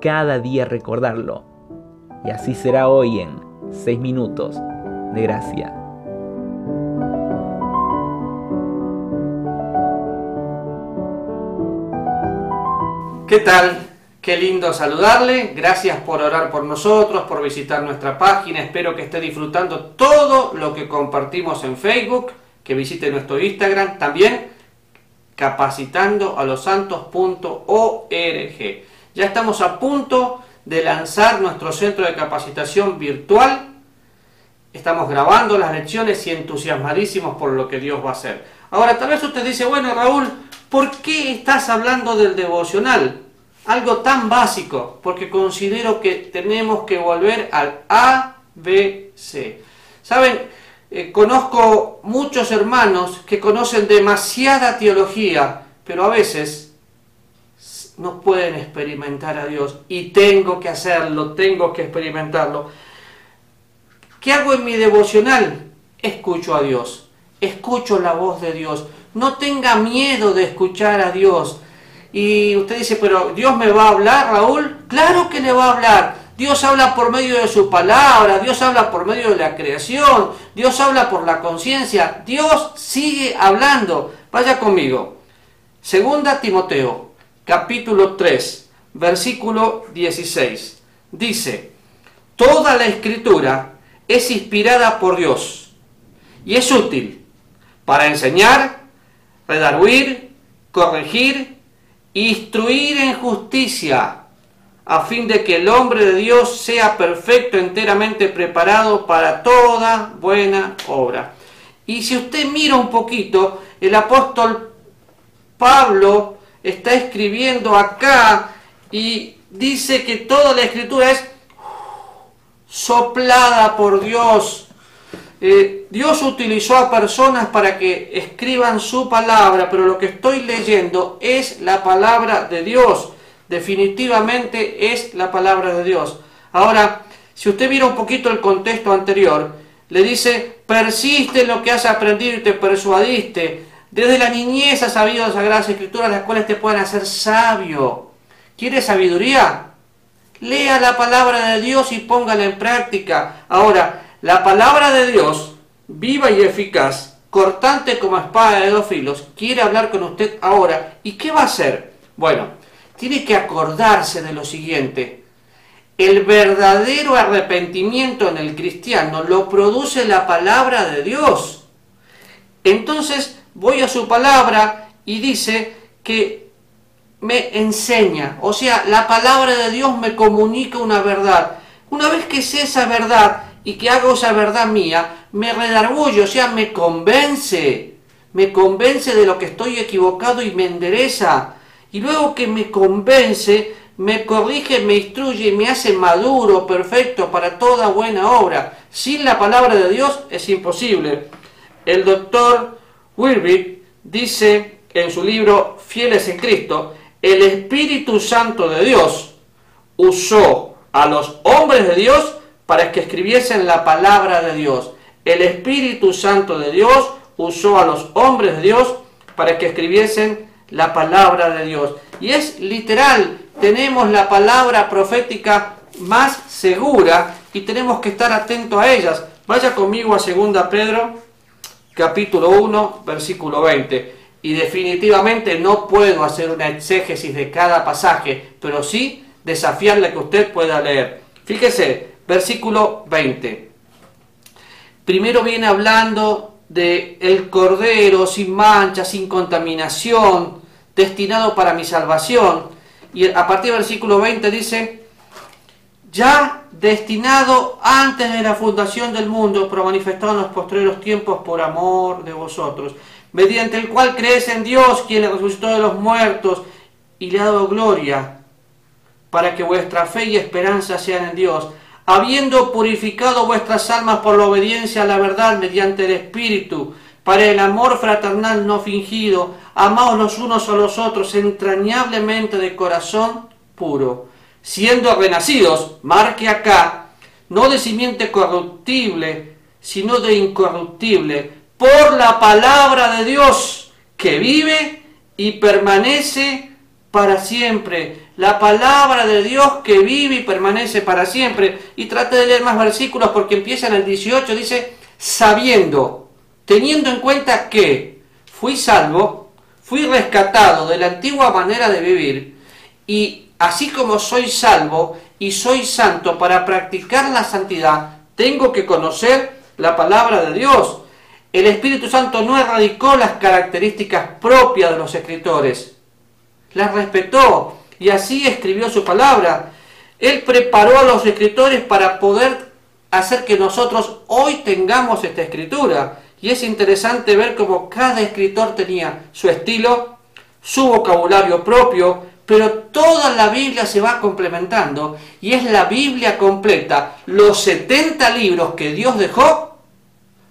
cada día recordarlo. Y así será hoy en 6 minutos de gracia. ¿Qué tal? Qué lindo saludarle. Gracias por orar por nosotros, por visitar nuestra página. Espero que esté disfrutando todo lo que compartimos en Facebook, que visite nuestro Instagram. También capacitando a los santos.org. Ya estamos a punto de lanzar nuestro centro de capacitación virtual. Estamos grabando las lecciones y entusiasmadísimos por lo que Dios va a hacer. Ahora, tal vez usted dice, bueno, Raúl, ¿por qué estás hablando del devocional? Algo tan básico, porque considero que tenemos que volver al ABC. ¿Saben? Eh, conozco muchos hermanos que conocen demasiada teología, pero a veces no pueden experimentar a Dios y tengo que hacerlo, tengo que experimentarlo. ¿Qué hago en mi devocional? Escucho a Dios, escucho la voz de Dios. No tenga miedo de escuchar a Dios. Y usted dice, pero Dios me va a hablar, Raúl. Claro que le va a hablar. Dios habla por medio de su palabra, Dios habla por medio de la creación, Dios habla por la conciencia, Dios sigue hablando. Vaya conmigo. Segunda Timoteo capítulo 3, versículo 16. Dice, toda la escritura es inspirada por Dios y es útil para enseñar, redarguir, corregir, instruir en justicia, a fin de que el hombre de Dios sea perfecto, enteramente preparado para toda buena obra. Y si usted mira un poquito, el apóstol Pablo está escribiendo acá y dice que toda la escritura es soplada por Dios. Eh, Dios utilizó a personas para que escriban su palabra, pero lo que estoy leyendo es la palabra de Dios. Definitivamente es la palabra de Dios. Ahora, si usted mira un poquito el contexto anterior, le dice, persiste en lo que has aprendido y te persuadiste, desde la niñez has sabido las Sagradas Escrituras, las cuales te pueden hacer sabio. ¿Quieres sabiduría? Lea la palabra de Dios y póngala en práctica. Ahora, la palabra de Dios, viva y eficaz, cortante como espada de dos filos, quiere hablar con usted ahora. ¿Y qué va a hacer? Bueno, tiene que acordarse de lo siguiente. El verdadero arrepentimiento en el cristiano lo produce la palabra de Dios. Entonces, voy a su palabra y dice que me enseña. O sea, la palabra de Dios me comunica una verdad. Una vez que sé esa verdad y que hago esa verdad mía, me redarguyo, o sea, me convence. Me convence de lo que estoy equivocado y me endereza. Y luego que me convence, me corrige, me instruye y me hace maduro, perfecto para toda buena obra. Sin la palabra de Dios es imposible. El doctor Wilby dice en su libro Fieles en Cristo, el Espíritu Santo de Dios usó a los hombres de Dios para que escribiesen la palabra de Dios. El Espíritu Santo de Dios usó a los hombres de Dios para que escribiesen la palabra de Dios. Y es literal, tenemos la palabra profética más segura y tenemos que estar atentos a ellas. Vaya conmigo a 2 Pedro capítulo 1, versículo 20. Y definitivamente no puedo hacer una exégesis de cada pasaje, pero sí desafiarle que usted pueda leer. Fíjese, versículo 20. Primero viene hablando de el cordero sin mancha, sin contaminación, destinado para mi salvación. Y a partir del versículo 20 dice, ya destinado antes de la fundación del mundo, pero manifestado en los postreros tiempos por amor de vosotros, mediante el cual crees en Dios, quien le resucitó de los muertos y le ha dado gloria, para que vuestra fe y esperanza sean en Dios, habiendo purificado vuestras almas por la obediencia a la verdad mediante el Espíritu, para el amor fraternal no fingido, amaos los unos a los otros entrañablemente de corazón puro, siendo renacidos, marque acá, no de simiente corruptible, sino de incorruptible, por la palabra de Dios, que vive y permanece para siempre. La palabra de Dios que vive y permanece para siempre. Y trate de leer más versículos porque empieza en el 18, dice, sabiendo, teniendo en cuenta que fui salvo, fui rescatado de la antigua manera de vivir, y así como soy salvo y soy santo para practicar la santidad, tengo que conocer la palabra de Dios. El Espíritu Santo no erradicó las características propias de los escritores, las respetó y así escribió su palabra. Él preparó a los escritores para poder hacer que nosotros hoy tengamos esta escritura. Y es interesante ver cómo cada escritor tenía su estilo, su vocabulario propio, pero toda la Biblia se va complementando y es la Biblia completa, los 70 libros que Dios dejó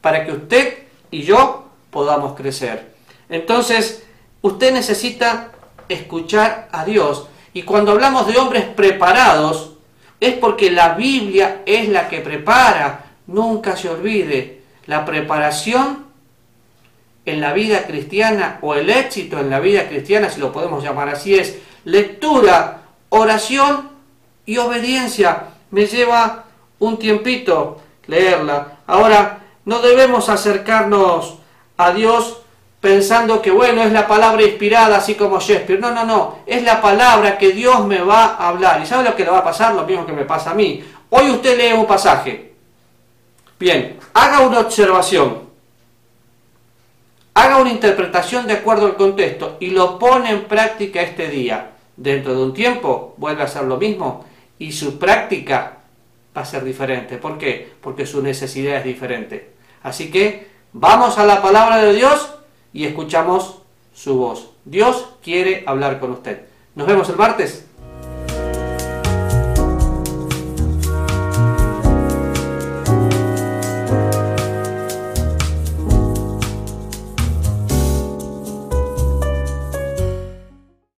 para que usted y yo podamos crecer. Entonces, usted necesita escuchar a Dios. Y cuando hablamos de hombres preparados, es porque la Biblia es la que prepara. Nunca se olvide, la preparación en la vida cristiana o el éxito en la vida cristiana, si lo podemos llamar así, es lectura, oración y obediencia. Me lleva un tiempito leerla. Ahora, no debemos acercarnos a Dios pensando que, bueno, es la palabra inspirada, así como Shakespeare. No, no, no. Es la palabra que Dios me va a hablar. ¿Y sabe lo que le va a pasar? Lo mismo que me pasa a mí. Hoy usted lee un pasaje. Bien, haga una observación. Haga una interpretación de acuerdo al contexto y lo pone en práctica este día. Dentro de un tiempo vuelve a hacer lo mismo y su práctica va a ser diferente. ¿Por qué? Porque su necesidad es diferente. Así que vamos a la palabra de Dios y escuchamos su voz. Dios quiere hablar con usted. Nos vemos el martes.